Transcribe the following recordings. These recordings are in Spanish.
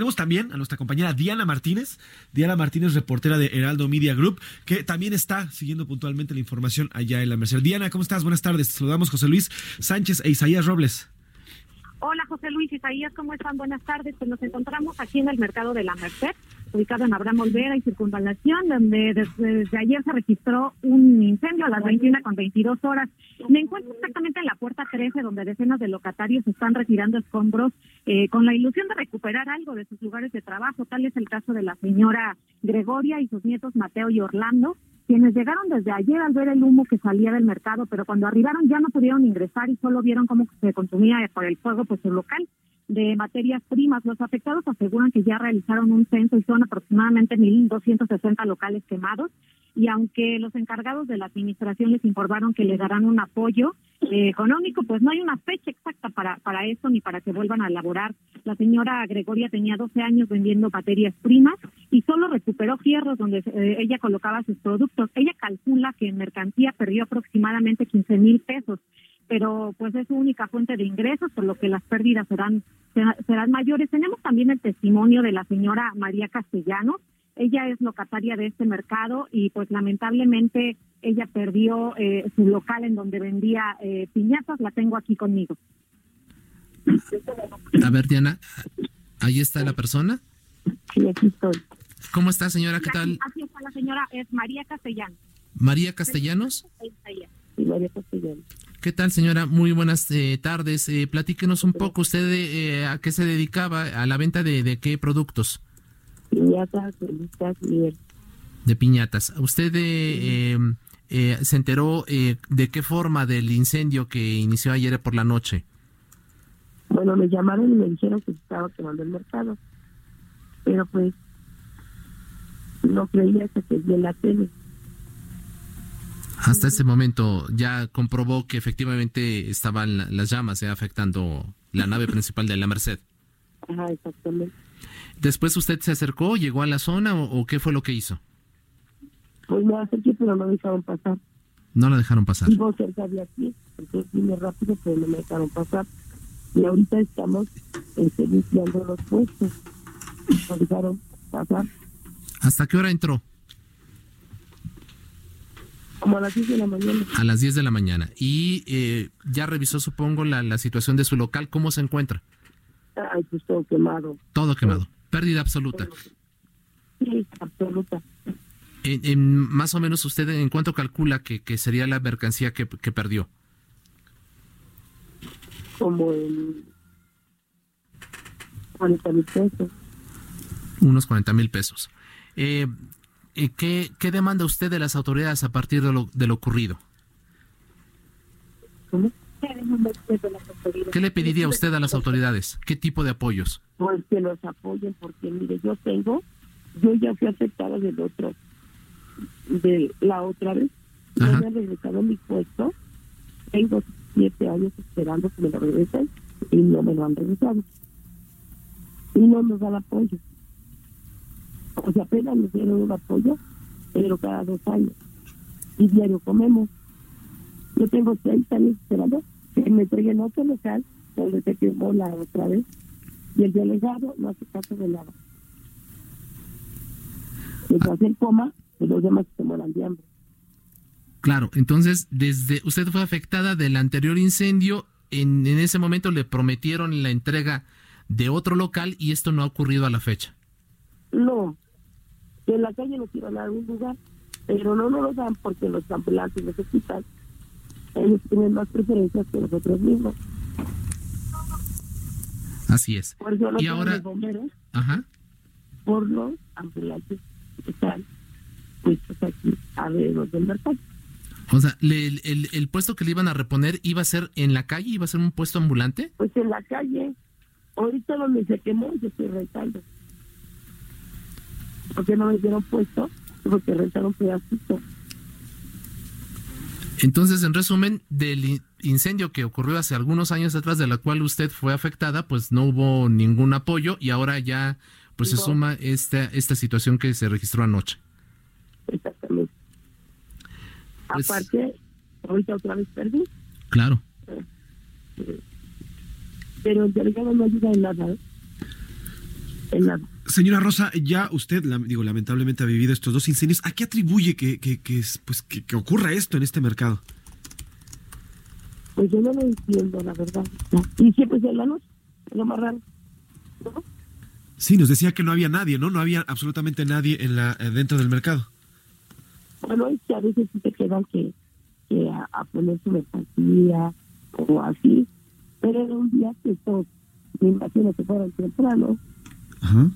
Tenemos también a nuestra compañera Diana Martínez, Diana Martínez, reportera de Heraldo Media Group, que también está siguiendo puntualmente la información allá en la Merced. Diana, ¿cómo estás? Buenas tardes. Te saludamos José Luis Sánchez e Isaías Robles. Hola José Luis Isaías, ¿cómo están? Buenas tardes. Pues nos encontramos aquí en el mercado de la Merced, ubicado en Abraham Olvera y Circunvalación, donde desde, ayer se registró un incendio a las 21 con 22 horas. Me encuentro exactamente en la puerta 13, donde decenas de locatarios están retirando escombros eh, con la ilusión de recuperar algo de sus lugares de trabajo. Tal es el caso de la señora Gregoria y sus nietos Mateo y Orlando quienes llegaron desde ayer al ver el humo que salía del mercado, pero cuando arribaron ya no pudieron ingresar y solo vieron cómo se consumía por el fuego pues su local de materias primas. Los afectados aseguran que ya realizaron un censo y son aproximadamente 1.260 locales quemados y aunque los encargados de la administración les informaron que le darán un apoyo eh, económico, pues no hay una fecha exacta para, para eso ni para que vuelvan a elaborar. La señora Gregoria tenía 12 años vendiendo materias primas y solo recuperó fierros donde eh, ella colocaba sus productos. Ella calcula que en mercancía perdió aproximadamente 15 mil pesos pero pues es su única fuente de ingresos, por lo que las pérdidas serán, serán mayores. Tenemos también el testimonio de la señora María Castellanos, ella es locataria de este mercado y pues lamentablemente ella perdió eh, su local en donde vendía eh, piñatas. La tengo aquí conmigo. A ver, Diana, ¿ahí está la persona? Sí, aquí estoy. ¿Cómo está, señora? ¿Qué tal? Aquí está la señora, es María Castellanos. ¿María Castellanos? Sí, María Castellanos. ¿Qué tal, señora? Muy buenas eh, tardes. platíquenos un poco, ¿usted a qué se dedicaba? ¿A la venta de, de qué productos? piñatas, y De piñatas. ¿Usted eh, eh, se enteró eh, de qué forma del incendio que inició ayer por la noche? Bueno, me llamaron y me dijeron que estaba quemando el mercado. Pero pues no creía que se vi en la tele. Hasta ese momento ya comprobó que efectivamente estaban las llamas afectando la nave principal de la Merced. Ajá, exactamente. ¿Después usted se acercó, llegó a la zona o, qué fue lo que hizo? Pues me acerqué, pero no me dejaron pasar. No la dejaron pasar. Vivo cerca de aquí, entonces vine rápido, pero no me dejaron pasar. Y ahorita estamos este, limpiando los puestos. No dejaron pasar. ¿Hasta qué hora entró? Como a las 10 de la mañana. A las 10 de la mañana. Y eh, ya revisó, supongo, la, la situación de su local. ¿Cómo se encuentra? Ay, pues todo quemado. Todo quemado. Pérdida absoluta. Sí, absoluta. En, más o menos usted en cuánto calcula que, que sería la mercancía que, que perdió? Como en 40 mil pesos. Unos 40 mil pesos. Eh, eh, ¿qué, ¿Qué demanda usted de las autoridades a partir de lo, de lo ocurrido? ¿Cómo? ¿Qué le pediría usted a las autoridades? ¿Qué tipo de apoyos? Pues que los apoyen, porque mire, yo tengo, yo ya fui afectada del otro, de la otra vez, no me han regresado mi puesto, tengo siete años esperando que me lo regresen y no me lo han regresado. Y no nos dan apoyo. O sea, apenas nos dieron un apoyo, pero cada dos años. Y diario comemos. Yo tengo seis años esperando que me entreguen otro local donde se quemó la otra vez y el delegado no hace caso de nada. Mientras él coma, pues los demás se mueran de hambre. Claro, entonces, desde usted fue afectada del anterior incendio, en, en ese momento le prometieron la entrega de otro local y esto no ha ocurrido a la fecha. No, en la calle nos iban a dar un lugar, pero no nos lo dan porque los ambulantes necesitan ellos tienen más preferencias que nosotros mismos. Así es. Por eso y ahora, los bomberos, Ajá. por los ambulantes que están puestos aquí alrededor del mercado. O sea, el, el, el, puesto que le iban a reponer iba a ser en la calle, iba a ser un puesto ambulante. Pues en la calle, ahorita donde se quemó yo estoy rentando. Porque no me dieron puesto, porque rentaron pedacito. Entonces, en resumen, del incendio que ocurrió hace algunos años atrás, de la cual usted fue afectada, pues no hubo ningún apoyo y ahora ya pues se suma esta, esta situación que se registró anoche. Exactamente. Pues- Aparte, ahorita otra vez perdí, Claro. pero el delegado no ayuda en nada. ¿eh? En. Señora Rosa, ya usted, la- digo, lamentablemente ha vivido estos dos incendios. ¿A qué atribuye que, que, que, es- pues, que, que ocurra esto en este mercado? Pues yo no lo entiendo, la verdad. Y siempre es en la noche, lo más raro. ¿no? Sí, nos decía que no había nadie, ¿no? No había absolutamente nadie en la, eh, dentro del mercado. Bueno, es que a veces sí te quedan que, que a, a poner su mercancía o así, pero era un día que todos, me imagino que fueron temprano, Ajá.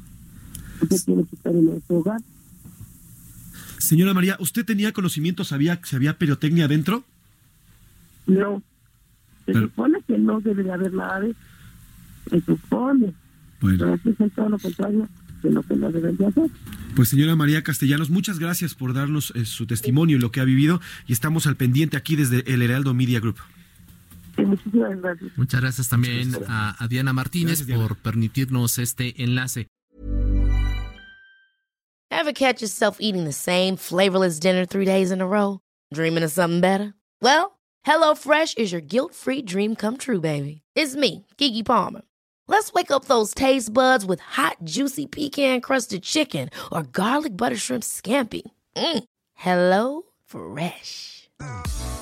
usted tiene que estar en su hogar. Señora María, ¿usted tenía conocimiento, sabía que si había pirotecnia adentro? No, se Pero- supone que no debe de haber nada de eso. Se supone, pero aquí es todo lo contrario de lo que no deben de hacer. Pues señora María Castellanos, muchas gracias por darnos eh, su testimonio y lo que ha vivido y estamos al pendiente aquí desde el Heraldo Media Group. Y muchísimas gracias. Muchas gracias también a, a Diana Martínez Gracias, Diana. por permitirnos este enlace. Ever catch yourself eating the same flavorless dinner three days in a row? Dreaming of something better? Well, HelloFresh is your guilt-free dream come true, baby. It's me, Kiki Palmer. Let's wake up those taste buds with hot, juicy pecan-crusted chicken or garlic butter shrimp scampi. Mm. Hello Fresh.